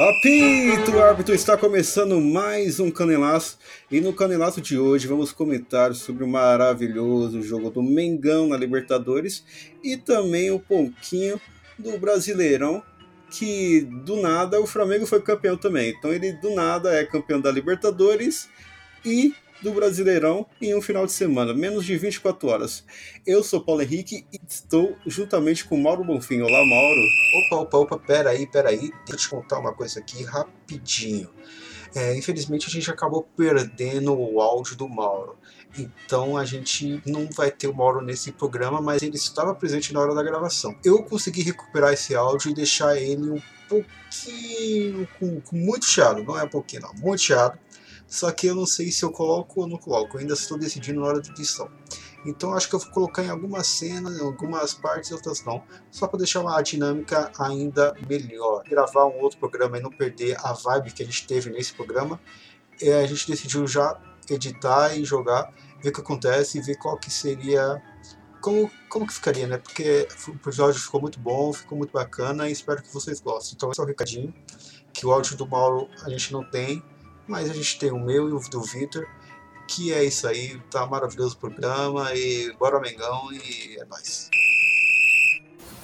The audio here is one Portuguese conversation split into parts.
Apito árbitro, está começando mais um Canelaço e no Canelaço de hoje vamos comentar sobre o maravilhoso jogo do Mengão na Libertadores e também um pouquinho do Brasileirão que do nada o Flamengo foi campeão também. Então ele do nada é campeão da Libertadores e do Brasileirão em um final de semana, menos de 24 horas. Eu sou Paulo Henrique e estou juntamente com Mauro Bonfim. Olá, Mauro. Opa, opa, opa, peraí, peraí. Deixa eu te contar uma coisa aqui rapidinho. É, infelizmente a gente acabou perdendo o áudio do Mauro. Então a gente não vai ter o Mauro nesse programa, mas ele estava presente na hora da gravação. Eu consegui recuperar esse áudio e deixar ele um pouquinho com, muito chiado, não é um pouquinho, não, muito chiado só que eu não sei se eu coloco ou não coloco, eu ainda estou decidindo na hora de edição. Então acho que eu vou colocar em algumas cenas, em algumas partes, outras não, só para deixar uma dinâmica ainda melhor. Gravar um outro programa e não perder a vibe que a gente teve nesse programa, é, a gente decidiu já editar e jogar, ver o que acontece e ver qual que seria como, como que ficaria, né? Porque o episódio ficou muito bom, ficou muito bacana e espero que vocês gostem. Então esse é o recadinho, que o áudio do Mauro a gente não tem, mas a gente tem o meu e o do Victor, que é isso aí, tá maravilhoso o programa e bora Mengão e é nóis.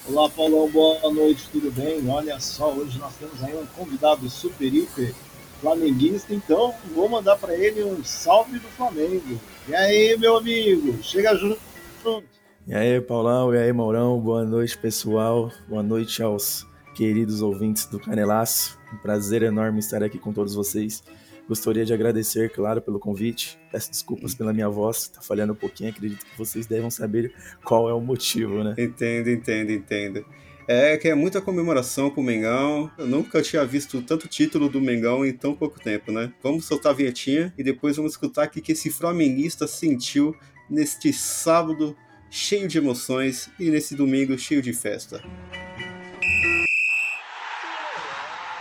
Olá Paulão, boa noite, tudo bem? Olha só, hoje nós temos aí um convidado super hiper flamenguista, então vou mandar para ele um salve do Flamengo. E aí, meu amigo, chega junto. E aí, Paulão, e aí, Maurão, boa noite, pessoal. Boa noite aos queridos ouvintes do Canelaço. Um prazer enorme estar aqui com todos vocês. Gostaria de agradecer, claro, pelo convite. Peço desculpas pela minha voz, tá falhando um pouquinho. Acredito que vocês devem saber qual é o motivo, né? Entendo, entendo, entendo. É que é muita comemoração com o Mengão. Eu nunca tinha visto tanto título do Mengão em tão pouco tempo, né? Vamos soltar a vinhetinha e depois vamos escutar o que esse flamenguista sentiu neste sábado cheio de emoções e nesse domingo cheio de festa.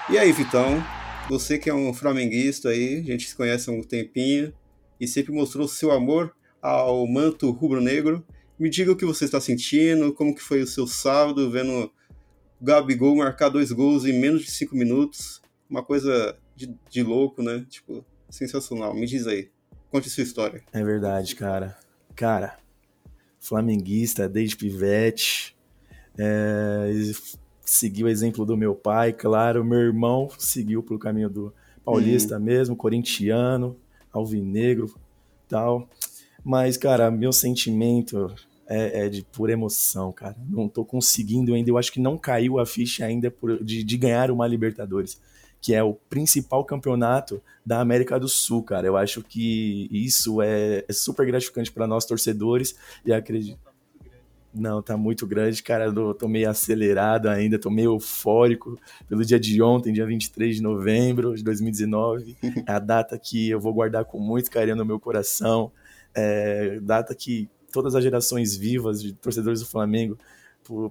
E aí, Vitão, você que é um flamenguista aí, a gente se conhece há um tempinho e sempre mostrou seu amor ao manto rubro-negro. Me diga o que você está sentindo, como que foi o seu sábado, vendo Gabigol marcar dois gols em menos de cinco minutos. Uma coisa de, de louco, né? Tipo, sensacional. Me diz aí. Conte sua história. É verdade, cara. Cara, flamenguista desde pivete. É, seguiu o exemplo do meu pai, claro. Meu irmão seguiu pelo caminho do paulista uhum. mesmo, corintiano, alvinegro, tal. Mas, cara, meu sentimento é, é, de pura emoção, cara. Não tô conseguindo ainda. Eu acho que não caiu a ficha ainda por, de, de ganhar uma Libertadores, que é o principal campeonato da América do Sul, cara. Eu acho que isso é, é super gratificante para nós torcedores e acredito não, tá muito grande, cara. Eu tô meio acelerado ainda, tô meio eufórico pelo dia de ontem, dia 23 de novembro de 2019. É a data que eu vou guardar com muito carinho no meu coração. É data que todas as gerações vivas de torcedores do Flamengo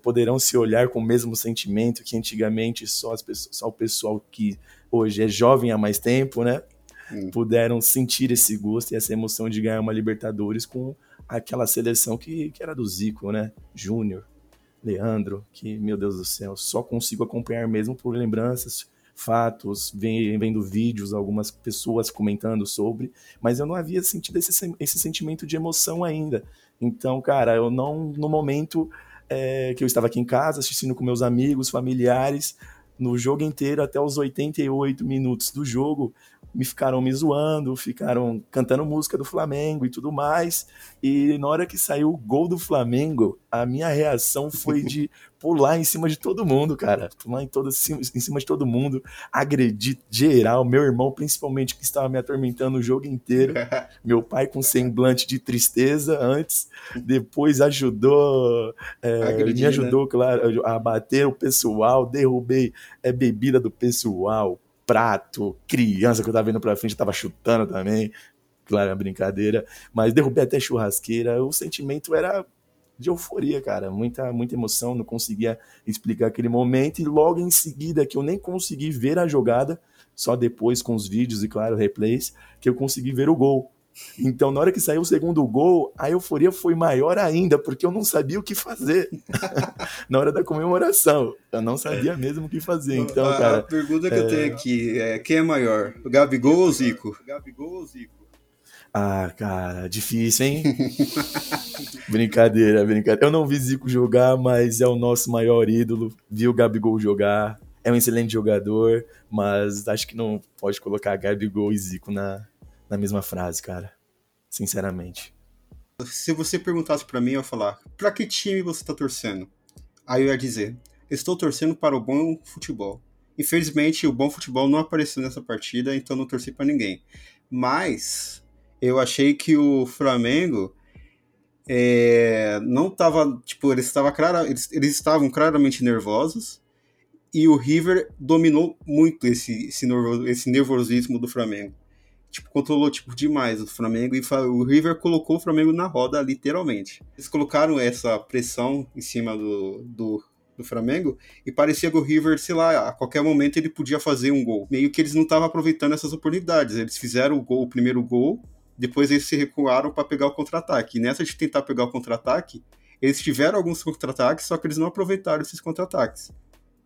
poderão se olhar com o mesmo sentimento que antigamente só, as pessoas, só o pessoal que hoje é jovem há mais tempo, né? Hum. Puderam sentir esse gosto e essa emoção de ganhar uma Libertadores com aquela seleção que, que era do Zico, né? Júnior, Leandro, que, meu Deus do céu, só consigo acompanhar mesmo por lembranças, fatos, vendo vídeos, algumas pessoas comentando sobre, mas eu não havia sentido esse, esse sentimento de emoção ainda. Então, cara, eu não, no momento é, que eu estava aqui em casa, assistindo com meus amigos, familiares, no jogo inteiro, até os 88 minutos do jogo, me ficaram me zoando, ficaram cantando música do Flamengo e tudo mais. E na hora que saiu o gol do Flamengo, a minha reação foi de pular em cima de todo mundo, cara. Pular em, todo, em cima de todo mundo, agredir geral, meu irmão principalmente, que estava me atormentando o jogo inteiro. meu pai com semblante de tristeza antes, depois ajudou, é, Agredir, me ajudou, né? claro, a bater o pessoal, derrubei é, bebida do pessoal, prato, criança que eu tava vendo pra frente, tava chutando também. Claro, é brincadeira. Mas derrubei até churrasqueira. O sentimento era de euforia, cara. Muita, muita emoção. Não conseguia explicar aquele momento. E logo em seguida, que eu nem consegui ver a jogada, só depois com os vídeos e, claro, replays, que eu consegui ver o gol. Então, na hora que saiu o segundo gol, a euforia foi maior ainda, porque eu não sabia o que fazer na hora da comemoração. Eu não sabia mesmo o que fazer. Então, a, cara. A pergunta que é... eu tenho aqui é: quem é maior, o Gabigol ou o Zico? Gabigol ou Zico? Ah, cara, difícil, hein? brincadeira, brincadeira. Eu não vi Zico jogar, mas é o nosso maior ídolo. Vi o Gabigol jogar. É um excelente jogador, mas acho que não pode colocar Gabigol e Zico na, na mesma frase, cara. Sinceramente. Se você perguntasse para mim, eu ia falar: pra que time você tá torcendo? Aí eu ia dizer: estou torcendo para o bom futebol. Infelizmente, o bom futebol não apareceu nessa partida, então não torci para ninguém. Mas eu achei que o Flamengo é, não estava, tipo, eles, estava clara, eles, eles, estavam claramente nervosos e o River dominou muito esse, esse, nervoso, esse nervosismo do Flamengo. Tipo, controlou tipo, demais o Flamengo e o River colocou o Flamengo na roda, literalmente. Eles colocaram essa pressão em cima do, do, do Flamengo e parecia que o River, sei lá, a qualquer momento ele podia fazer um gol. Meio que eles não estavam aproveitando essas oportunidades. Eles fizeram o, gol, o primeiro gol depois eles se recuaram para pegar o contra-ataque. E nessa de tentar pegar o contra-ataque, eles tiveram alguns contra-ataques, só que eles não aproveitaram esses contra-ataques.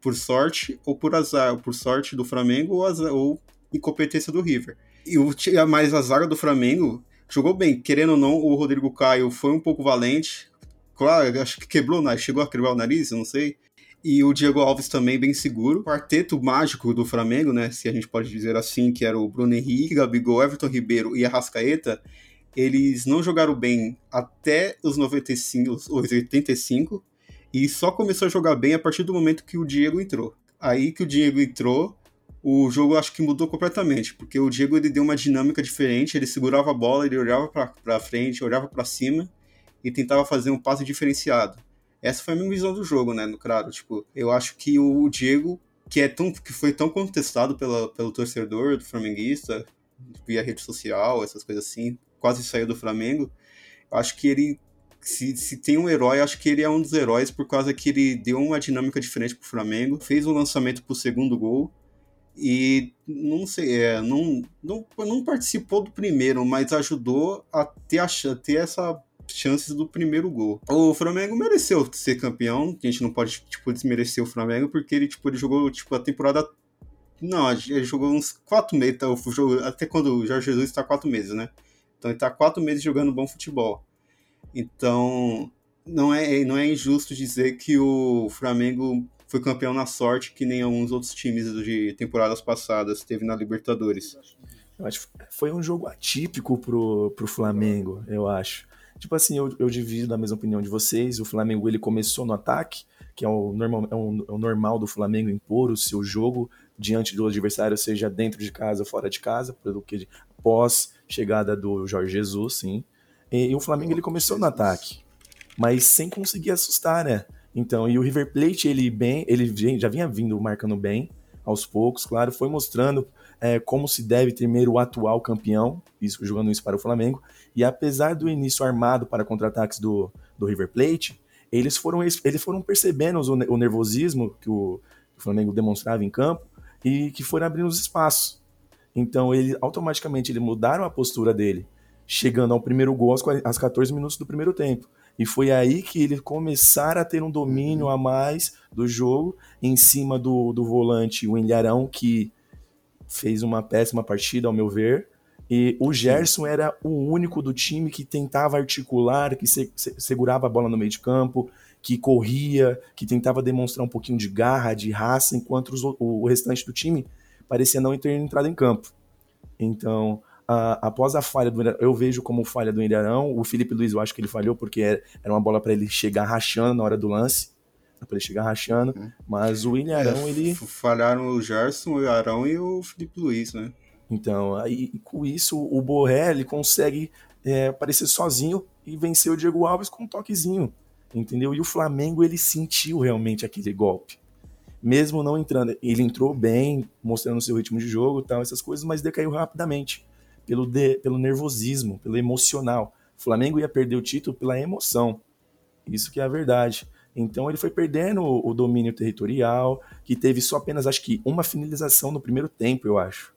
Por sorte ou por azar, por sorte do Flamengo ou, azar, ou incompetência do River. E o mais a zaga do Flamengo jogou bem. Querendo ou não, o Rodrigo Caio foi um pouco valente. Claro, acho que quebrou, chegou a quebrar o nariz, eu não sei e o Diego Alves também bem seguro. O quarteto mágico do Flamengo, né, se a gente pode dizer assim, que era o Bruno Henrique, Gabigol, Everton Ribeiro e Arrascaeta, eles não jogaram bem até os 95, os 85 e só começou a jogar bem a partir do momento que o Diego entrou. Aí que o Diego entrou, o jogo acho que mudou completamente, porque o Diego ele deu uma dinâmica diferente, ele segurava a bola, ele olhava para frente, olhava para cima e tentava fazer um passe diferenciado. Essa foi a minha visão do jogo, né, no claro. Tipo, eu acho que o Diego, que, é tão, que foi tão contestado pela, pelo torcedor do flamenguista, via rede social, essas coisas assim, quase saiu do Flamengo. Eu acho que ele, se, se tem um herói, acho que ele é um dos heróis por causa que ele deu uma dinâmica diferente pro Flamengo, fez um lançamento pro segundo gol e não sei, é, não, não, não participou do primeiro, mas ajudou a ter, a, ter essa chances do primeiro gol. O Flamengo mereceu ser campeão, a gente não pode, tipo, desmerecer o Flamengo, porque ele, tipo, ele jogou, tipo, a temporada... Não, ele jogou uns quatro meses, tá, até quando o Jorge Jesus está quatro meses, né? Então ele está quatro meses jogando bom futebol. Então, não é, não é injusto dizer que o Flamengo foi campeão na sorte, que nem alguns outros times de temporadas passadas teve na Libertadores. Eu acho que foi um jogo atípico pro, pro Flamengo, eu acho. Tipo assim, eu, eu divido da mesma opinião de vocês. O Flamengo ele começou no ataque, que é o normal, é o, é o normal do Flamengo impor o seu jogo diante do adversário, seja dentro de casa ou fora de casa, pelo que pós chegada do Jorge Jesus, sim. E, e o Flamengo ele começou no ataque, mas sem conseguir assustar, né? Então, e o River Plate ele bem, ele já vinha vindo marcando bem aos poucos, claro, foi mostrando é, como se deve temer o atual campeão, isso jogando isso para o Flamengo. E apesar do início armado para contra-ataques do, do River Plate, eles foram, eles foram percebendo o, o nervosismo que o, que o Flamengo demonstrava em campo e que foram abrindo os espaços. Então, ele automaticamente ele mudaram a postura dele, chegando ao primeiro gol aos, aos 14 minutos do primeiro tempo. E foi aí que ele começaram a ter um domínio a mais do jogo em cima do, do volante, o Ilharão, que fez uma péssima partida, ao meu ver. E o Gerson era o único do time que tentava articular, que se, se, segurava a bola no meio de campo, que corria, que tentava demonstrar um pouquinho de garra, de raça, enquanto os, o, o, restante do time parecia não ter entrado em campo. Então, a, após a falha do eu vejo como falha do Ilharão, o Felipe Luiz eu acho que ele falhou porque era, era uma bola para ele chegar rachando na hora do lance para ele chegar rachando. Uhum. Mas o William Arão, é, ele. Falharam o Gerson, o Arão e o Felipe Luiz, né? Então, aí com isso, o Borré ele consegue é, aparecer sozinho e vencer o Diego Alves com um toquezinho. Entendeu? E o Flamengo ele sentiu realmente aquele golpe. Mesmo não entrando, ele entrou bem, mostrando seu ritmo de jogo, tal, essas coisas, mas decaiu rapidamente pelo, de, pelo nervosismo, pelo emocional. O Flamengo ia perder o título pela emoção. Isso que é a verdade. Então ele foi perdendo o, o domínio territorial, que teve só apenas, acho que, uma finalização no primeiro tempo, eu acho.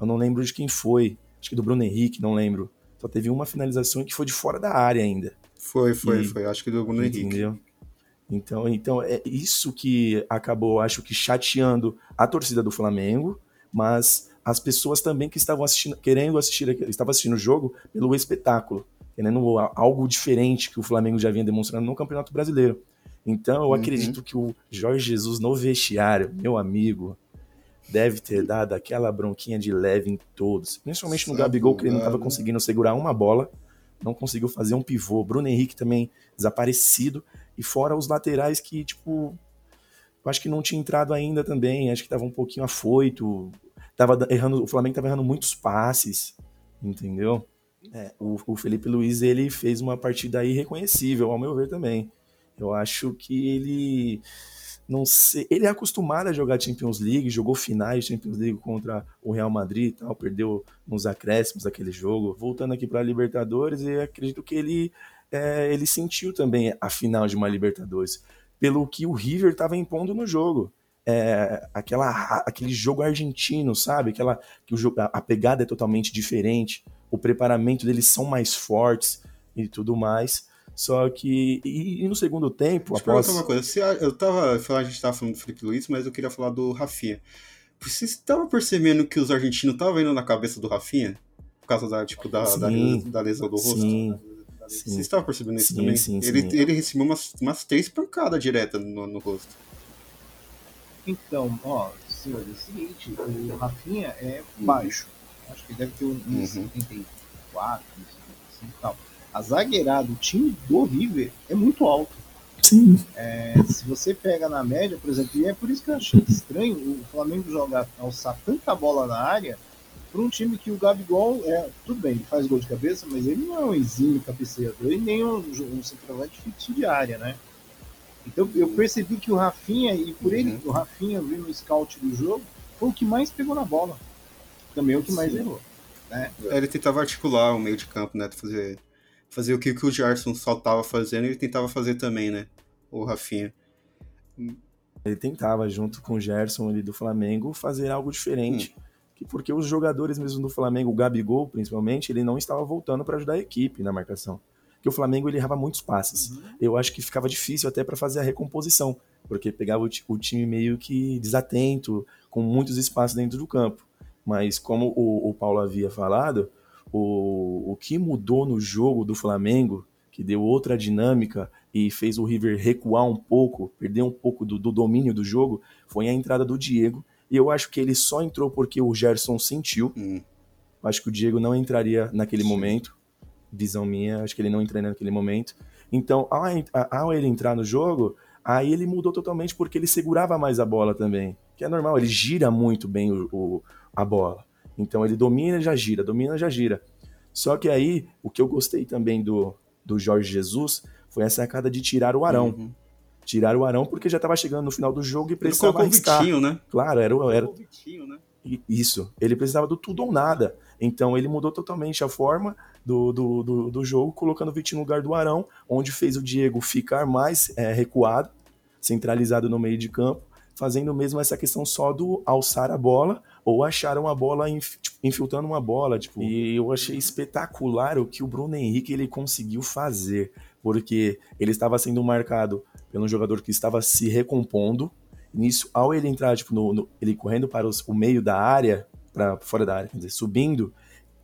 Eu não lembro de quem foi. Acho que do Bruno Henrique, não lembro. Só teve uma finalização que foi de fora da área ainda. Foi, foi, e, foi. Acho que do Bruno Henrique. Entendeu? Então, então é isso que acabou, acho que chateando a torcida do Flamengo, mas as pessoas também que estavam assistindo, querendo assistir, estavam assistindo o jogo pelo espetáculo, querendo algo diferente que o Flamengo já vinha demonstrando no Campeonato Brasileiro. Então, eu uhum. acredito que o Jorge Jesus no vestiário, meu amigo, deve ter dado aquela bronquinha de leve em todos, principalmente no Gabigol, que ele não estava conseguindo segurar uma bola, não conseguiu fazer um pivô. Bruno Henrique também desaparecido. E fora os laterais que, tipo, eu acho que não tinha entrado ainda também, acho que tava um pouquinho afoito, tava errando, o Flamengo tava errando muitos passes, entendeu? É, o, o, Felipe Luiz, ele fez uma partida irreconhecível, ao meu ver também. Eu acho que ele não sei, ele é acostumado a jogar Champions League, jogou finais de Champions League contra o Real Madrid e tal, perdeu nos acréscimos daquele jogo. Voltando aqui para a Libertadores, eu acredito que ele é, ele sentiu também a final de uma Libertadores, pelo que o River estava impondo no jogo. É, aquela, aquele jogo argentino, sabe? Aquela que o jogo, a pegada é totalmente diferente, o preparamento deles são mais fortes e tudo mais. Só que e, e no segundo tempo, Deixa após... uma coisa, se a, eu tava, a gente tava falando do Felipe Luiz, mas eu queria falar do Rafinha. Você estava percebendo que os argentinos estavam indo na cabeça do Rafinha por causa da tipo da, da, da lesão do rosto? Sim. Você estava percebendo isso sim, também? Sim, ele, sim. ele recebeu umas, umas três pancadas diretas no, no rosto. Então, ó, senhor, é o seguinte, o Rafinha é baixo. Acho que deve ter um uhum. 74, 75 e tal. A zagueirada, o time do River é muito alto. Sim. É, se você pega na média, por exemplo, e é por isso que eu achei estranho o Flamengo jogar, alçar tanta bola na área para um time que o Gabigol é, tudo bem, ele faz gol de cabeça, mas ele não é um exímio cabeceador e nem um, um centroavante fixo de área, né? Então eu percebi que o Rafinha, e por ele, uhum. o Rafinha vi no scout do jogo, foi o que mais pegou na bola. Também é o que mais Sim. errou. Né? É, ele tentava articular o meio de campo, né? Fazer, fazer o que, que o Gerson só estava fazendo, ele tentava fazer também, né? O Rafinha. Ele tentava, junto com o Gerson ali do Flamengo, fazer algo diferente. Hum porque os jogadores mesmo do Flamengo, o Gabigol principalmente, ele não estava voltando para ajudar a equipe na marcação. Porque o Flamengo ele errava muitos passes. Uhum. Eu acho que ficava difícil até para fazer a recomposição, porque pegava o, o, time meio que desatento, com muitos espaços dentro do campo. Mas como o, o Paulo havia falado, o, o que mudou no jogo do Flamengo, que deu outra dinâmica e fez o River recuar um pouco, perder um pouco do, do domínio do jogo, foi a entrada do Diego e eu acho que ele só entrou porque o Gerson sentiu. Hum. Acho que o Diego não entraria naquele Sim. momento. Visão minha, acho que ele não entraria naquele momento. Então, ao, ao ele entrar no jogo, aí ele mudou totalmente porque ele segurava mais a bola também. Que é normal, ele gira muito bem o, o, a bola. Então ele domina e já gira, domina e já gira. Só que aí, o que eu gostei também do, do Jorge Jesus foi essa sacada de tirar o Arão. Uhum. Tiraram o Arão porque já estava chegando no final do jogo e precisava ele. O Vitinho, né? Claro, era, era... O Vitinho, né? Isso, ele precisava do tudo ou nada. Então ele mudou totalmente a forma do, do, do, do jogo, colocando o Vitinho no lugar do Arão, onde fez o Diego ficar mais é, recuado, centralizado no meio de campo, fazendo mesmo essa questão só do alçar a bola ou achar uma bola, tipo, infiltrando uma bola. Tipo, e eu achei espetacular o que o Bruno Henrique ele conseguiu fazer, porque ele estava sendo marcado pelo jogador que estava se recompondo. Nisso, ao ele entrar, tipo, no, no ele correndo para os, o meio da área, para fora da área, quer dizer, subindo,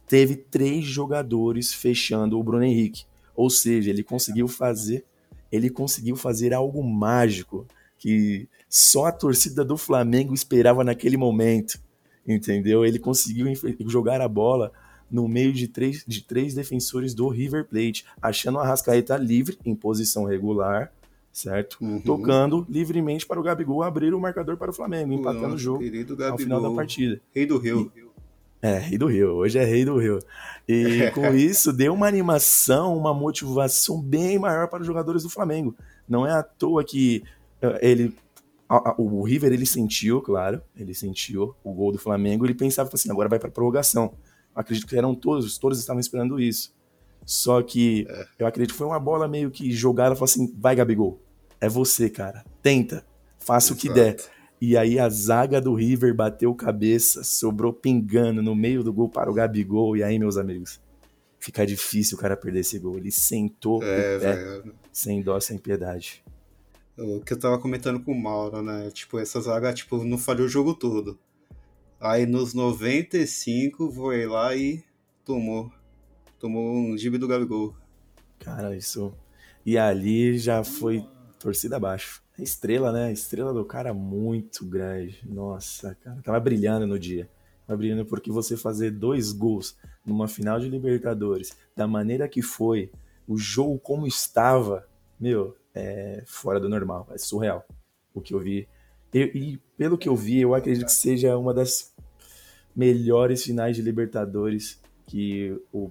teve três jogadores fechando o Bruno Henrique. Ou seja, ele conseguiu fazer, ele conseguiu fazer algo mágico que só a torcida do Flamengo esperava naquele momento, entendeu? Ele conseguiu jogar a bola no meio de três, de três defensores do River Plate, achando a Rascaeta livre em posição regular, certo? Uhum. Tocando livremente para o Gabigol abrir o marcador para o Flamengo, empatando o jogo ao final da partida. Rei do Rio. E, é, rei do Rio. Hoje é rei do Rio. E com isso deu uma animação, uma motivação bem maior para os jogadores do Flamengo. Não é à toa que uh, ele o River ele sentiu, claro, ele sentiu o gol do Flamengo, ele pensava assim, agora vai para prorrogação. Acredito que eram todos, todos estavam esperando isso. Só que é. eu acredito que foi uma bola meio que jogada, falou assim: vai, Gabigol, é você, cara. Tenta, faça Exato. o que der. E aí a zaga do River bateu cabeça, sobrou pingando no meio do gol para o Gabigol. E aí, meus amigos, fica difícil o cara perder esse gol. Ele sentou É, o pé, velho. sem dó, sem piedade. O que eu tava comentando com o Mauro, né? Tipo, essa zaga, tipo, não falhou o jogo todo. Aí nos 95 foi lá e tomou. Tomou um gibi do Gabigol. Cara, isso. E ali já foi torcida abaixo. Estrela, né? Estrela do cara muito grande. Nossa, cara, tava brilhando no dia. Tava brilhando porque você fazer dois gols numa final de Libertadores, da maneira que foi, o jogo como estava, meu, é fora do normal, é surreal o que eu vi. E pelo que eu vi, eu acredito que seja uma das melhores finais de Libertadores que o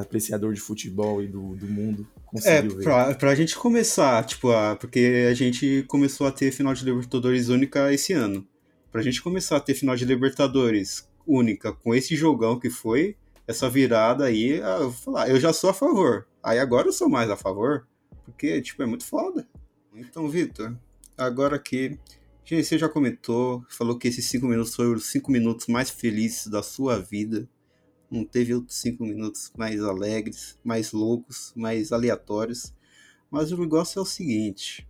apreciador de futebol e do, do mundo É, conseguiu ver. pra, pra gente começar, tipo, a, porque a gente começou a ter final de Libertadores única esse ano. Pra gente começar a ter final de Libertadores única com esse jogão que foi, essa virada aí, ah, eu, vou falar, eu já sou a favor. Aí agora eu sou mais a favor, porque, tipo, é muito foda. Então, Vitor, agora aqui. Gente, você já comentou, falou que esses cinco minutos foram os cinco minutos mais felizes da sua vida. Não teve outros cinco minutos mais alegres, mais loucos, mais aleatórios. Mas o negócio é o seguinte: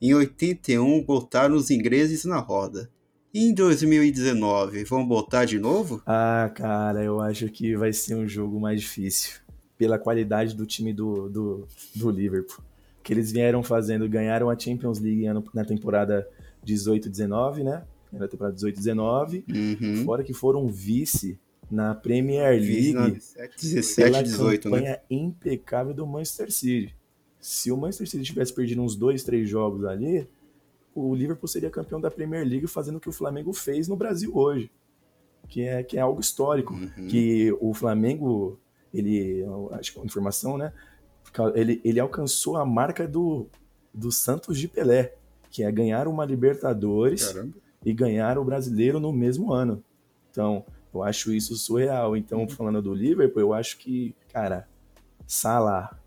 em 81 botaram os ingleses na roda. E em 2019 vão botar de novo? Ah, cara, eu acho que vai ser um jogo mais difícil. Pela qualidade do time do, do, do Liverpool. Que eles vieram fazendo, ganharam a Champions League na temporada 18-19, né? Na temporada 18-19. Uhum. Fora que foram vice na Premier League 17, pela 18, né? campanha impecável do Manchester City. Se o Manchester City tivesse perdido uns dois, três jogos ali, o Liverpool seria campeão da Premier League fazendo o que o Flamengo fez no Brasil hoje, que é, que é algo histórico. Uhum. Que o Flamengo, ele, acho que é uma informação, né? Ele, ele alcançou a marca do, do Santos de Pelé, que é ganhar uma Libertadores Caramba. e ganhar o brasileiro no mesmo ano. Então, eu acho isso surreal. Então, falando do Liverpool, eu acho que, cara, Salah,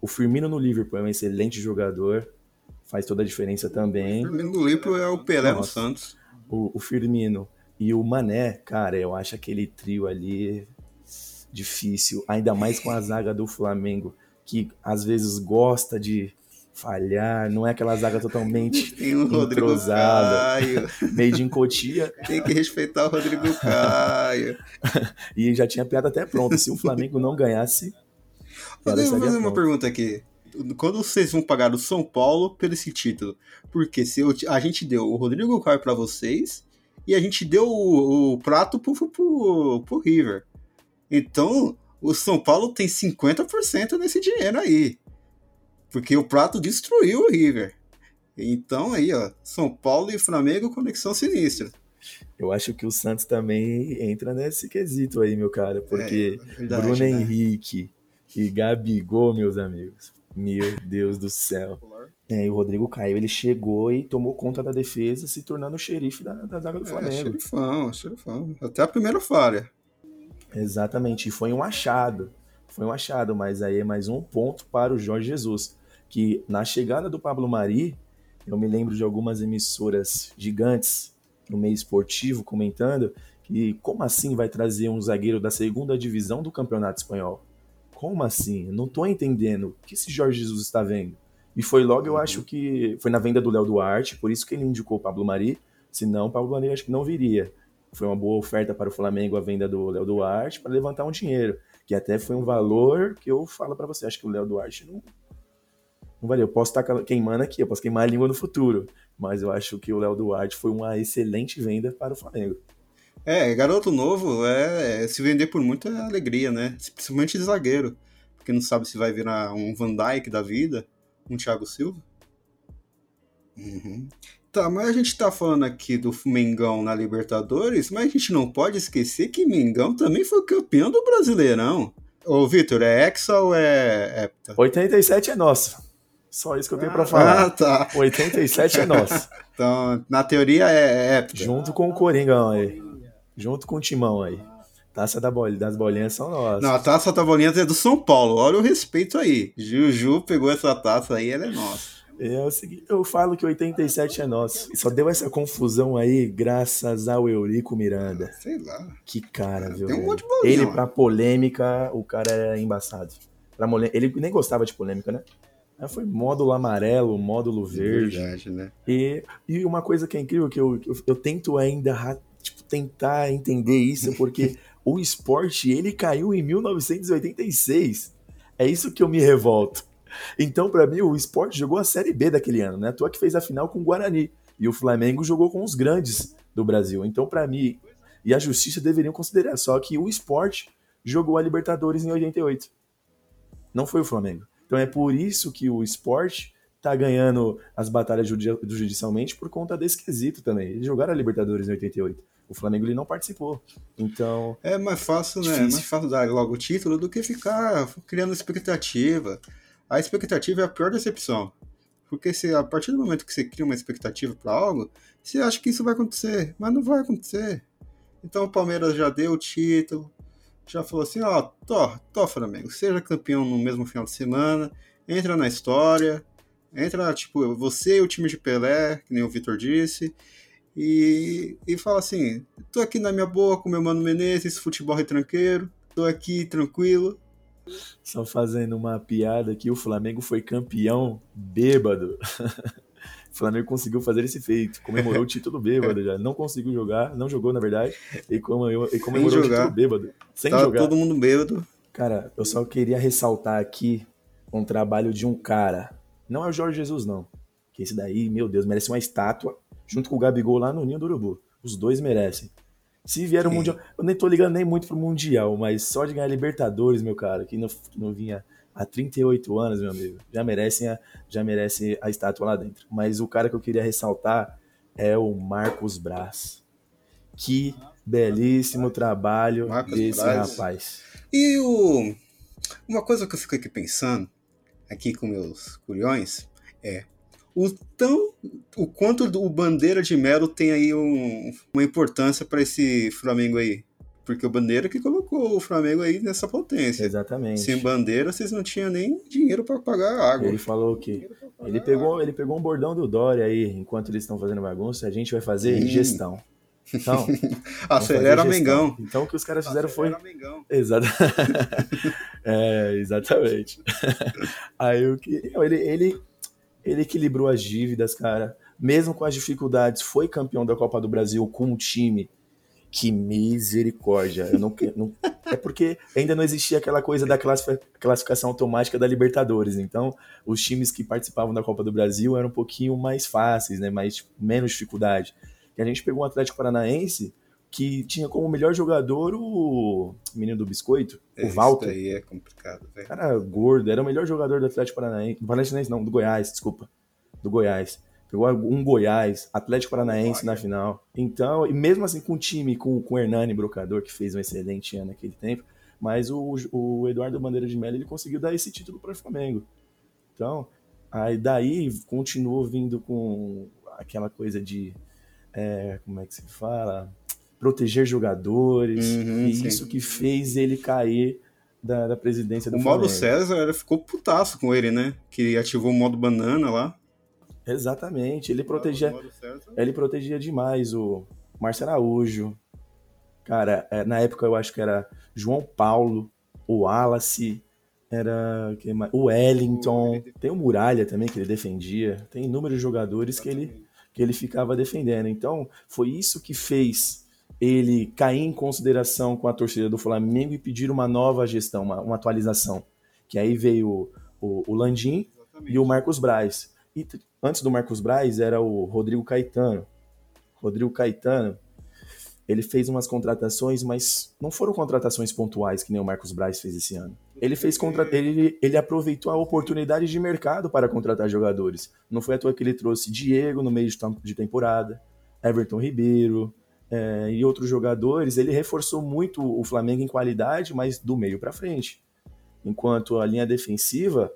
o Firmino no Liverpool é um excelente jogador, faz toda a diferença também. O Firmino do Liverpool é o Pelé no Nossa. Santos. O, o Firmino e o Mané, cara, eu acho aquele trio ali difícil, ainda mais com a zaga do Flamengo, que às vezes gosta de falhar, não é aquela zaga totalmente Tem o Rodrigo. Caio. meio de encotia, Tem que respeitar o Rodrigo Caio. e já tinha piada até pronta. Se o Flamengo não ganhasse, eu vou estaria fazer uma pergunta aqui. Quando vocês vão pagar o São Paulo pelo esse título? Porque se eu- a gente deu o Rodrigo Caio pra vocês e a gente deu o, o prato pro, pro, pro River. Então, o São Paulo tem 50% nesse dinheiro aí. Porque o prato destruiu o River. Então aí, ó, São Paulo e Flamengo, conexão sinistra. Eu acho que o Santos também entra nesse quesito aí, meu cara, porque É, verdade, Bruno né? Henrique e Gabigol, meus amigos, meu Deus do céu. É, e o Rodrigo Caio, ele chegou e tomou conta da defesa, se tornando o xerife da, da zaga do É, Flamengo. xerifão, xerifão. Até a primeira falha. Exatamente, e foi um achado. Foi um achado, mas aí é mais um ponto para o Jorge Jesus. Que na chegada do Pablo Mari, eu me lembro de algumas emissoras gigantes no meio esportivo comentando que como assim vai trazer um zagueiro da segunda divisão do Campeonato Espanhol? Como assim? Eu não tô entendendo. O que esse Jorge Jesus está vendo? E foi logo, eu Uhum. acho que foi na venda do Léo Duarte, por isso que ele indicou o Pablo Mari. Senão, o Pablo Mari acho que não viria foi uma boa oferta para o Flamengo a venda do Léo Duarte para levantar um dinheiro, que até foi um valor que eu falo para você, acho que o Léo Duarte não não valeu. Eu posso estar queimando aqui, eu posso queimar a língua no futuro, mas eu acho que o Léo Duarte foi uma excelente venda para o Flamengo. É, garoto novo, é, é, se vender por muito é alegria, né? Principalmente de zagueiro. Porque não sabe se vai virar um Van Dijk da vida, um Thiago Silva. Uhum. Tá, mas a gente tá falando aqui do Mengão na Libertadores, mas a gente não pode esquecer que Mengão também foi campeão do Brasileirão. Ô, Vitor, é Hexa ou é Hepta? 87 é nosso. Só isso que eu tenho para Ah, falar. tá. 87 é nosso. Então, na teoria é Hepta. Junto com o Coringão aí. Junto com o Timão aí. Taça da bola, das bolinhas são nossas. Não, a taça da bolinha é do São Paulo. Olha o respeito aí. Juju pegou essa taça aí, ela é nossa. É o seguinte, eu falo que 87 é nosso. Só deu essa confusão aí graças ao Eurico Miranda. Sei lá. Que cara, viu? Tem um monte de bolinha, Ele, pra polêmica, o cara era embaçado. Ele nem gostava de polêmica, né? Foi módulo amarelo, módulo verde. Verdade, né? E, e uma coisa que é incrível, que eu, eu, eu tento ainda tipo, tentar entender isso, porque o esporte, ele caiu em 1986. É isso que eu me revolto. Então, pra mim, o esporte jogou a Série B daquele ano, né? Tu que fez a final com o Guarani. E o Flamengo jogou com os grandes do Brasil. Então, pra mim, e a justiça deveriam considerar. Só que o esporte jogou a Libertadores em 88. Não foi o Flamengo. Então é por isso que o esporte tá ganhando as batalhas judi- judicialmente por conta desse quesito também. Eles jogaram a Libertadores em 88. O Flamengo ele não participou. Então, É mais fácil, né? É Difícil. mais fácil dar logo o título do que ficar criando expectativa. A expectativa é a pior decepção. Porque se a partir do momento que você cria uma expectativa para algo, você acha que isso vai acontecer, mas não vai acontecer. Então o Palmeiras já deu o título, já falou assim, ó, tô, tô Flamengo, seja campeão no mesmo final de semana, entra na história, entra, tipo, você e o time de Pelé, que nem o Vitor disse, e, e fala assim, tô aqui na minha boa com meu mano Menezes, futebol retranqueiro, tô aqui tranquilo. só fazendo uma piada aqui, o Flamengo foi campeão bêbado. O Flamengo conseguiu fazer esse feito, comemorou o título bêbado já. Não conseguiu jogar, não jogou na verdade, e comemorou, e comemorou o título bêbado. Sem tá jogar. todo mundo bêbado. Cara, eu só queria ressaltar aqui um trabalho de um cara. Não é o Jorge Jesus, não. Que esse daí, meu Deus, merece uma estátua junto com o Gabigol lá no Ninho do Urubu. Os dois merecem. Se vier o. Mundial. Eu nem tô ligando nem muito pro Mundial, mas só de ganhar Libertadores, meu cara, que não, que não vinha há 38 anos, meu amigo, já merecem a, já merece a estátua lá dentro. Mas o cara que eu queria ressaltar é o Marcos Braz. Que belíssimo trabalho Marcos desse Braz. rapaz. E o... uma coisa que eu fico aqui pensando, aqui com meus culhões, é o tão o quanto o Bandeira de Melo tem aí um- uma importância para esse Flamengo aí. Porque o Bandeira que colocou o Flamengo aí nessa potência. Exatamente. Sem Bandeira, vocês não tinham nem dinheiro para pagar a água. Ele falou que ele pegou, ele pegou um bordão do Dória aí, enquanto eles estão fazendo bagunça, a gente vai fazer Sim. gestão. Então, Acelera. Mengão. Então o que os caras fizeram foi Acelera Mengão. Exato. é, exatamente. Aí o que ele, ele ele equilibrou as dívidas, cara. Mesmo com as dificuldades, foi campeão da Copa do Brasil com um time que misericórdia. Eu não, não- é porque ainda não existia aquela coisa da classifi- classificação automática da Libertadores. Então, os times que participavam da Copa do Brasil eram um pouquinho mais fáceis, né? Mais tipo, menos dificuldade. E a gente pegou um Atlético Paranaense que tinha como melhor jogador o menino do biscoito, o Isso Walter. aí é complicado, velho. Cara gordo, era o melhor jogador do Atlético Paranaense. Do Paranaense não, do Goiás, desculpa. Do Goiás. Pegou um Goiás, Atlético Paranaense na final. Então, e mesmo assim com o time, com, com o Hernani Brocador, que fez um excelente ano naquele tempo, mas o, o Eduardo Bandeira de Mello ele conseguiu dar esse título para o Flamengo. Então, aí daí continuou vindo com aquela coisa de. é, como é que se fala? Proteger jogadores. Uhum, e sim. isso que fez ele cair da, da presidência do O Mauro Flamengo. César ele ficou putaço com ele, né? Que ativou o modo banana lá. Exatamente, ele protegia, O Mauro César. ele protegia demais o Márcio Araújo. Cara, é, na época eu acho que era João Paulo, o Wallace, era o Wellington, tem o Muralha também que ele defendia, tem inúmeros jogadores que ele, que ele ficava defendendo. Então, foi isso que fez ele cair em consideração com a torcida do Flamengo e pedir uma nova gestão, uma, uma atualização. Que aí veio o, o, o Landim e o Marcos Braz. E antes do Marcos Braz era o Rodrigo Caetano. Rodrigo Caetano, ele fez umas contratações, mas não foram contratações pontuais que nem o Marcos Braz fez esse ano. Ele fez contra... ele, ele aproveitou a oportunidade de mercado para contratar jogadores. Não foi à toa que ele trouxe Diego no meio de temporada, Everton Ribeiro é, e outros jogadores. Ele reforçou muito o Flamengo em qualidade, mas do meio para frente. Enquanto a linha defensiva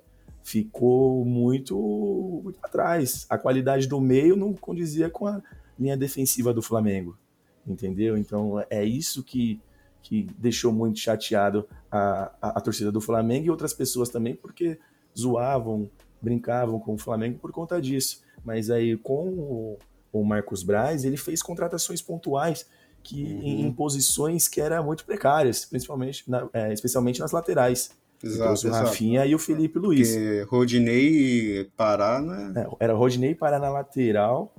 ficou muito, muito atrás. A qualidade do meio não condizia com a linha defensiva do Flamengo, entendeu? Então é isso que, que deixou muito chateado a, a, a torcida do Flamengo e outras pessoas também, porque zoavam brincavam com o Flamengo por conta disso. Mas aí com o, o Marcos Braz, ele fez contratações pontuais que uhum. em, em, posições que eram muito precárias, principalmente, na, é, especialmente nas laterais. Exato, o Rafinha exato. e o Felipe Luiz. Porque Rodinei e Pará, né? É, era Rodinei e Pará na lateral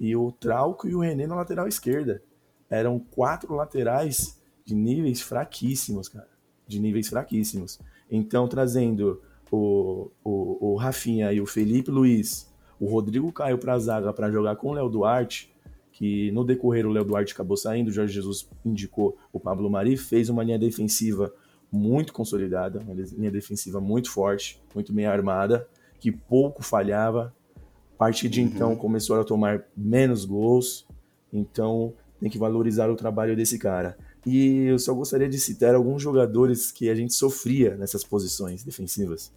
e o Trauco e o René na lateral esquerda. Eram quatro laterais de níveis fraquíssimos, cara. De níveis fraquíssimos. Então, trazendo o, o, o Rafinha e o Felipe Luiz, o Rodrigo Caio para a zaga para jogar com o Léo Duarte, que no decorrer o Léo Duarte acabou saindo, o Jorge Jesus indicou o Pablo Mari, fez uma linha defensiva muito consolidada, uma linha defensiva muito forte, muito bem armada, que pouco falhava. A partir de uhum. então começou a tomar menos gols, então tem que valorizar o trabalho desse cara. E eu só gostaria de citar alguns jogadores que a gente sofria nessas posições defensivas,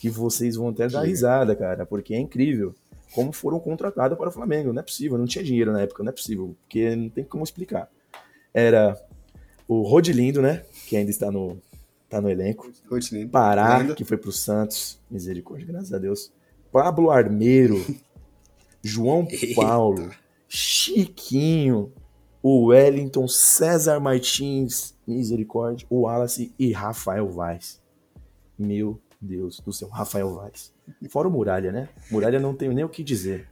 que vocês vão até dar risada, cara, porque é incrível como foram contratados para o Flamengo. Não é possível, não tinha dinheiro na época, não é possível, porque não tem como explicar. Era o Rodilindo, né, que ainda está no, tá no elenco. Pará, que foi para o Santos, misericórdia, graças a Deus. Pablo Armeiro, João Paulo, Chiquinho, o Wellington, César Martins, misericórdia, o Wallace e Rafael Vaz. Meu Deus do céu, Rafael Vaz. Fora o Muralha, né? Muralha não tenho nem o que dizer.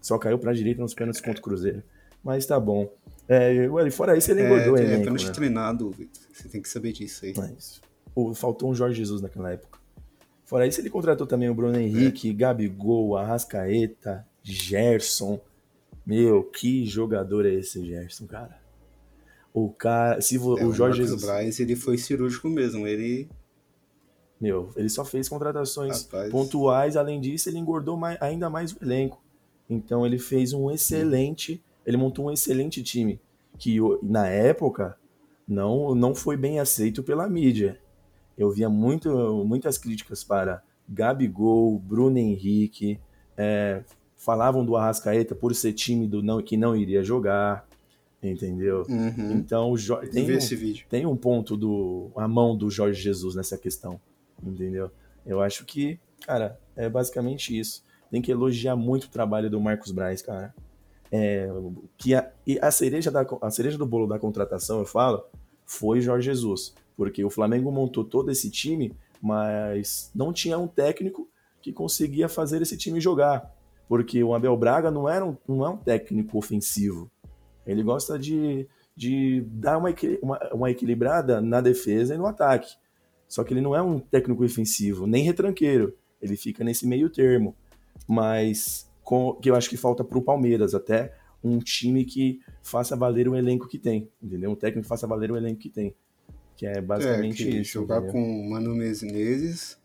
Só caiu pra direita nos pênaltis contra o Cruzeiro. Mas tá bom. É, fora isso, ele é, engordou, é, É, pênalti né? treinado, Você tem que saber disso aí. Mas, faltou um Jorge Jesus naquela época. Fora isso, ele contratou também o Bruno Henrique, é. Gabigol, Arrascaeta, Gerson. Meu, que jogador é esse Gerson, cara? O cara, se vo, é, o Jorge Jesus, Braz, ele foi cirúrgico mesmo, ele meu, ele só fez contratações Rapaz. pontuais, além disso, ele engordou mais, ainda mais o elenco. Então ele fez um excelente, ele montou um excelente time que na época não não foi bem aceito pela mídia. Eu via muito, muitas críticas para Gabigol, Bruno Henrique, é, falavam do Arrascaeta por ser tímido, não, que não iria jogar, entendeu? Uhum. Então tem, um, tem um ponto do a mão do Jorge Jesus nessa questão, entendeu? Eu acho que, cara, é basicamente isso. Tem que elogiar muito o trabalho do Marcos Braz, cara. É, que a, a cereja da a cereja do bolo da contratação, eu falo, foi Jorge Jesus, porque o Flamengo montou todo esse time, mas não tinha um técnico que conseguia fazer esse time jogar porque o Abel Braga não, era um, não é um técnico ofensivo. Ele gosta de, de dar uma, uma, uma, equilibrada na defesa e no ataque. Só que ele não é um técnico ofensivo, nem retranqueiro. Ele fica nesse meio termo. Mas com, que eu acho que falta para o Palmeiras até um time que faça valer o elenco que tem, entendeu? Um técnico que faça valer o elenco que tem. Que é basicamente é, que isso. Jogar entendeu? com Mano Menezes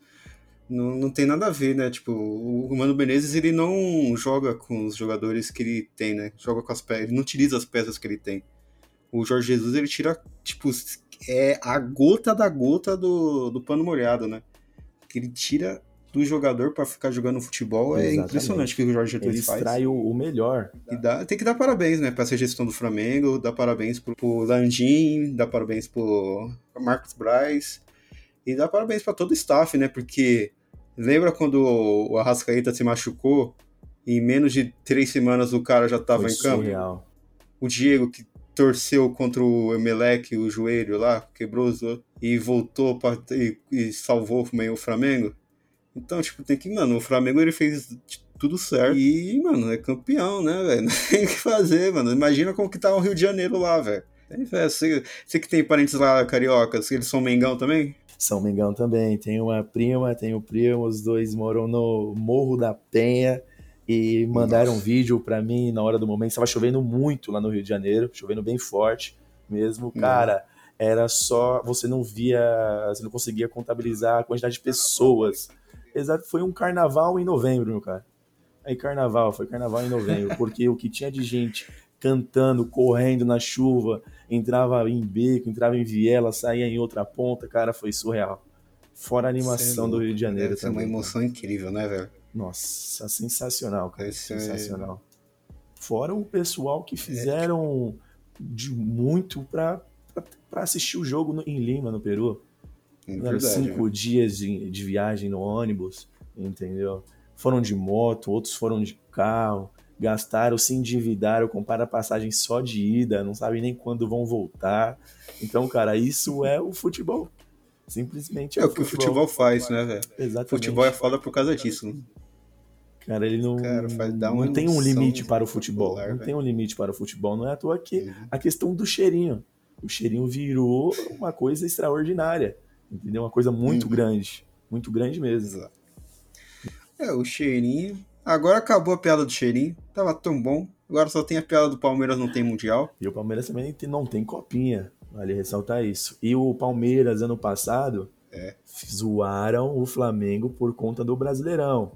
não, não tem nada a ver, né? Tipo, o Mano Menezes ele não joga com os jogadores que ele tem, né? Joga com as peças, ele não utiliza as peças que ele tem. O Jorge Jesus ele tira, tipo, é a gota da gota do, do pano molhado, né? Que ele tira do jogador para ficar jogando futebol é Exatamente. impressionante o que o Jorge Jesus ele faz. Extrai o, o, melhor. E dá, tem que dar parabéns, né, para essa gestão do Flamengo, dar parabéns pro, pro Landim, dar parabéns pro Marcos Braz e dar parabéns para todo o staff, né, porque Lembra quando o Arrascaeta se machucou e em menos de três semanas o cara já estava em campo? Surreal. O Diego que torceu contra o Emelec o joelho lá, quebrou e voltou pra, e, e salvou meio o Flamengo. Então, tipo, tem que, mano, o Flamengo ele fez tudo certo e, mano, é campeão, né, velho? Não tem o que fazer, mano. Imagina como que tá o Rio de Janeiro lá, velho. Você, você que tem parentes lá cariocas, eles são Mengão também? São Mengão também. Tem uma prima, tem um primo, os dois moram no Morro da Penha e mandaram Nossa. um vídeo para mim na hora do momento. Estava chovendo muito lá no Rio de Janeiro, chovendo bem forte mesmo. Uhum. Cara, era só. Você não via, você não conseguia contabilizar a quantidade de pessoas. Exato, foi um carnaval em novembro, meu cara. Aí, carnaval, foi carnaval em novembro, porque o que tinha de gente cantando, correndo na chuva, entrava em beco, entrava em viela, saía em outra ponta, cara, foi surreal. Fora a animação é do Rio de Janeiro Deve também. É uma emoção incrível, né, velho? Nossa, sensacional, cara. Esse é sensacional. É... Fora o pessoal que fizeram de muito para assistir o jogo no, em Lima, no Peru. É verdade, cinco dias de, de, viagem no ônibus. entendeu? Foram de moto, outros foram de carro, gastaram, se endividaram, compraram a passagem só de ida, não sabem nem quando vão voltar. Então, cara, isso é o futebol. Simplesmente é, é o que o futebol faz, né, velho? Exatamente. Futebol é foda por causa disso. Né? Cara, ele não, cara, não tem um limite para o futebol. Popular, não véio. tem um limite para o futebol. Não é à toa que uhum. a questão do cheirinho. O cheirinho virou uma coisa extraordinária. Entendeu? Uma coisa muito uhum. grande. Muito grande mesmo. Exato. É, o cheirinho. Agora acabou a piada do cheirinho. Tava tão bom. Agora só tem a piada do Palmeiras não tem Mundial. E o Palmeiras também não tem copinha. Vale ressaltar isso. E o Palmeiras, ano passado, é. zoaram o Flamengo por conta do Brasileirão.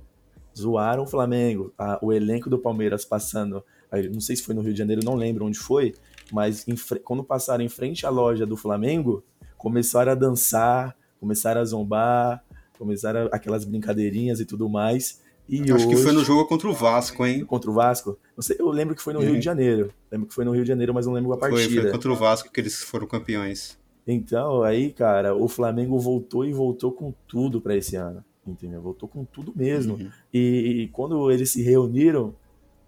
Zoaram o Flamengo. A, o elenco do Palmeiras passando. Não sei se foi no Rio de Janeiro, não lembro onde foi. Mas em, quando passaram em frente à loja do Flamengo, começaram a dançar, começaram a zombar, começaram aquelas brincadeirinhas e tudo mais. E Acho hoje... que foi no jogo contra o Vasco, hein? Contra o Vasco? Não sei, eu lembro que foi no uhum. Rio de Janeiro. Lembro que foi no Rio de Janeiro, mas não lembro a partida. Foi, foi contra o Vasco que eles foram campeões. Então, aí, cara, o Flamengo voltou e voltou com tudo para esse ano. Entendeu? Voltou com tudo mesmo. Uhum. E, e, quando eles se reuniram,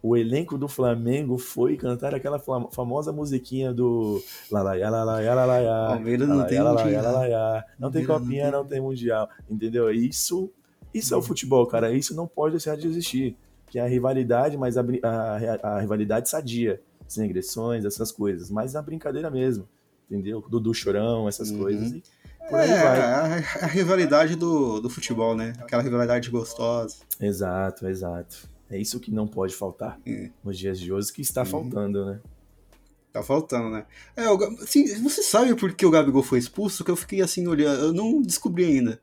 o elenco do Flamengo foi cantar aquela famosa musiquinha do Lalaiá, Lalaiá, Lalaiá. Palmeiras não tem mundial. Não tem copinha, não tem mundial. Entendeu? Isso isso é o futebol, cara. Isso não pode deixar de existir. Que é a rivalidade, mas a, a, a rivalidade sadia. Sem agressões, essas coisas. Mas a brincadeira mesmo. Entendeu? Dudu Chorão, essas uhum. coisas. E por aí é. A, a, rivalidade do, do futebol, né? Aquela rivalidade gostosa. Exato, exato. É isso que não pode faltar é. nos dias de hoje, que está uhum. faltando, né? Tá faltando, né? É, assim, você sabe por que o Gabigol foi expulso? Que eu fiquei assim olhando, eu não descobri ainda.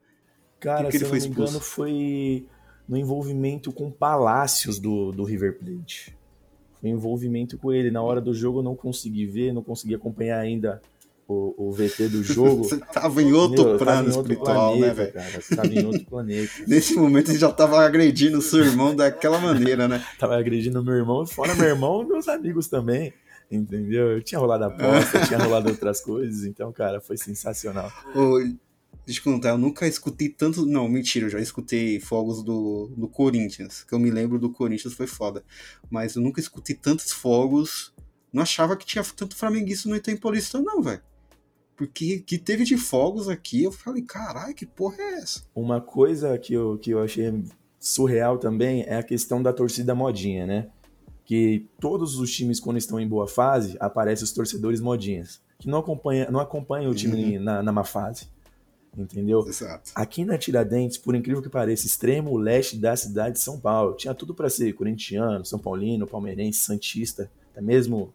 Cara, que se eu não me engano, foi no envolvimento com Palácios do, do River Plate. Foi envolvimento com ele. Na hora do jogo eu não consegui ver, não consegui acompanhar ainda o, o VT do jogo. Você tava em outro Meu, plano em outro espiritual, né, planeta, né, velho? Tava em outro planeta. Nesse momento ele já tava agredindo o seu irmão daquela maneira, né? tava agredindo meu irmão, fora meu irmão e meus amigos também. Entendeu? Eu tinha rolado aposta, tinha rolado outras coisas, então, cara, foi sensacional. Oi. Deixa eu contar, eu nunca escutei tanto. Não, mentira, eu já escutei fogos do, do Corinthians. Que eu me lembro do Corinthians foi foda. Mas eu nunca escutei tantos fogos. Não achava que tinha tanto flamenguista no Itaim Paulista, não, velho. Porque que teve de fogos aqui, eu falei, caralho, que porra é essa? Uma coisa que eu, que eu achei surreal também é a questão da torcida modinha, né? Que todos os times, quando estão em boa fase, aparecem os torcedores modinhas. Que não acompanham não acompanha o time uhum. na, na má fase entendeu? Exato. Aqui na Tiradentes, por incrível que pareça, extremo leste da cidade de São Paulo, tinha tudo para ser corintiano, são paulino, palmeirense, santista, até mesmo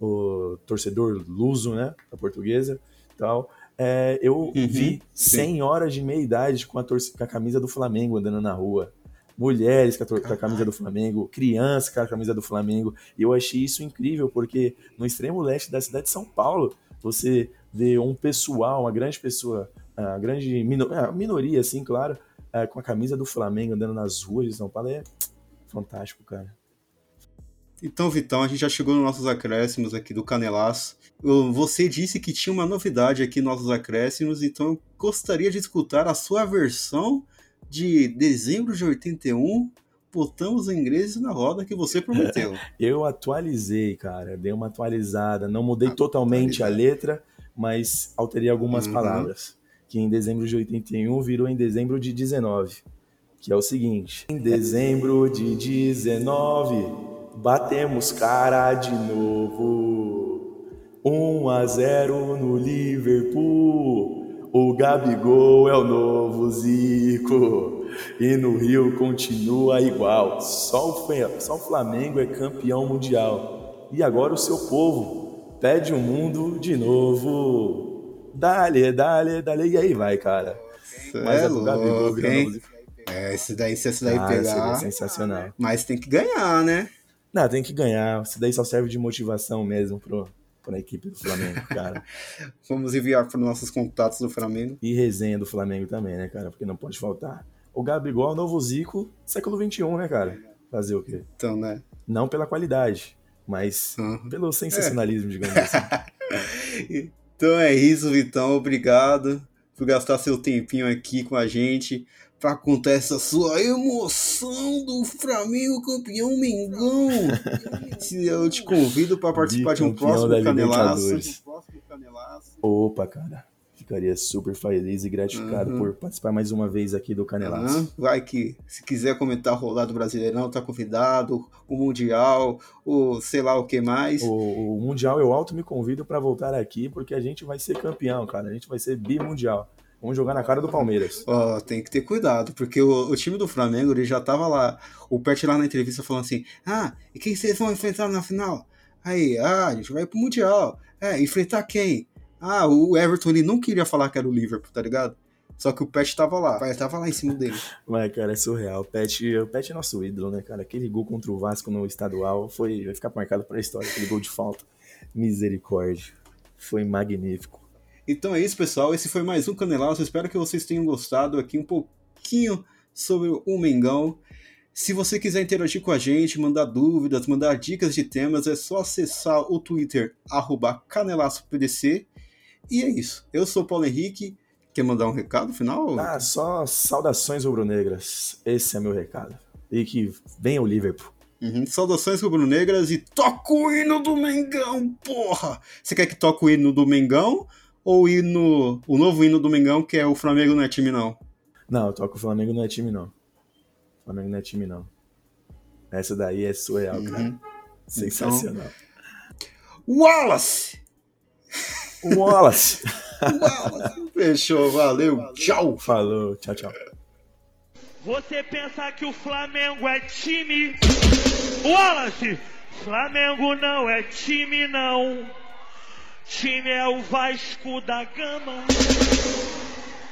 o torcedor luso, né, da portuguesa, tal. É, eu uhum, vi senhoras de meia idade com a, com a camisa do Flamengo andando na rua, mulheres com a, com a, camisa do Flamengo, crianças com a camisa do Flamengo. E eu achei isso incrível, porque no extremo leste da cidade de São Paulo, você vê um pessoal, uma grande pessoa a grande a minoria, assim, claro, é, com a camisa do Flamengo andando nas ruas de São Paulo é fantástico, cara. Então, Vitão, a gente já chegou nos nossos acréscimos aqui do Canelaço. Você disse que tinha uma novidade aqui nos nossos acréscimos, então eu gostaria de escutar a sua versão de dezembro de 81. Botamos os ingleses na roda que você prometeu. eu atualizei, cara. Dei uma atualizada. Não mudei totalmente a letra, mas alterei algumas uhum. palavras que em dezembro de 81 virou em dezembro de 19, que é o seguinte: em dezembro de 19 batemos cara de novo. 1 a 0 no Liverpool. O Gabigol é o novo Zico. E no Rio continua igual. Só o, só o Flamengo é campeão mundial. E agora o seu povo pede o mundo de novo. Dale, dale, dale, e aí vai, cara. Mas é, é do Gabigol É, esse daí, se esse daí ah, pegar. sensacional. Mas tem que ganhar, né? Não, tem que ganhar. Isso daí só serve de motivação mesmo pro, pra equipe do Flamengo, cara. Vamos enviar para nossos contatos do Flamengo. E resenha do Flamengo também, né, cara? Porque não pode faltar. O Gabigol é o novo Zico século XXI, né, cara? Fazer o quê? Então, né? Não pela qualidade, mas uhum. pelo sensacionalismo, é. digamos assim. Então é isso, Vitão. Obrigado por gastar seu tempinho aqui com a gente para contar essa sua emoção do Flamengo campeão Mengão. eu te convido para participar de um próximo canelaço. Opa, cara. Ficaria super feliz e gratificado uhum. por participar mais uma vez aqui do Canelaço. Uhum. Vai que, se quiser comentar o rolado brasileirão, tá convidado. O Mundial, o sei lá o que mais. O, o Mundial eu alto me convido para voltar aqui, porque a gente vai ser campeão, cara. A gente vai ser bimundial. Vamos jogar na cara do Palmeiras. Ó, oh, tem que ter cuidado, porque o, o, time do Flamengo ele já tava lá. O Pet lá na entrevista falando assim: Ah, e quem vocês vão enfrentar na final? Aí, ah, a gente vai pro Mundial. É, enfrentar quem? Ah, o Everton ele não queria falar que era o Liverpool, tá ligado? Só que o Pet tava lá, Pet tava lá em cima dele. Mas, cara, é surreal. O Pet, o Pet é nosso ídolo, né, cara? Aquele gol contra o Vasco no estadual foi, vai ficar marcado pra história, aquele gol de falta. Misericórdia. Foi magnífico. Então é isso, pessoal. Esse foi mais um Canelaço. Espero que vocês tenham gostado aqui um pouquinho sobre o Mengão. Se você quiser interagir com a gente, mandar dúvidas, mandar dicas de temas, é só acessar o Twitter, canelaçopdc e é isso. Eu sou o Paulo Henrique. Quer mandar um recado final? Ah, só saudações rubro-negras. Esse é meu recado. E que venha o Liverpool. Uhum. Saudações rubro-negras e toca o hino do Mengão, porra! Você quer que toque o hino do Mengão ou o hino, o novo hino do Mengão, que é o Flamengo não é time não? Não, eu toco o Flamengo não é time não. O Flamengo não é time não. Essa daí é surreal, uhum. cara. Sensacional. Então... Wallace! Wallace. Wallace. Fechou, valeu, tchau. Falou, tchau, tchau. Você pensa que o Flamengo é time? Wallace, Flamengo não é time não. Time é o Vasco da Gama.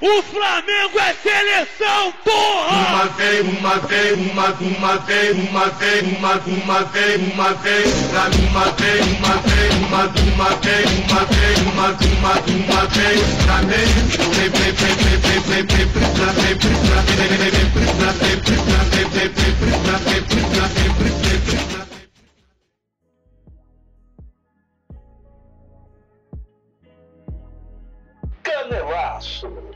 O Flamengo é seleção, porra! Uma vez, uma vez, uma, uma vez, uma vez, uma, uma vez, uma vez, pra uma vez, uma vez, uma, uma vez, uma vez, uma, uma, uma vez, pra mim, vem, vem, vem, vem, vem, vem, vem, pra vem, pra vem, vem, vem, pra vem, pra vem, vem, vem, pra vem, pra vem, vem, vem, Canelaço.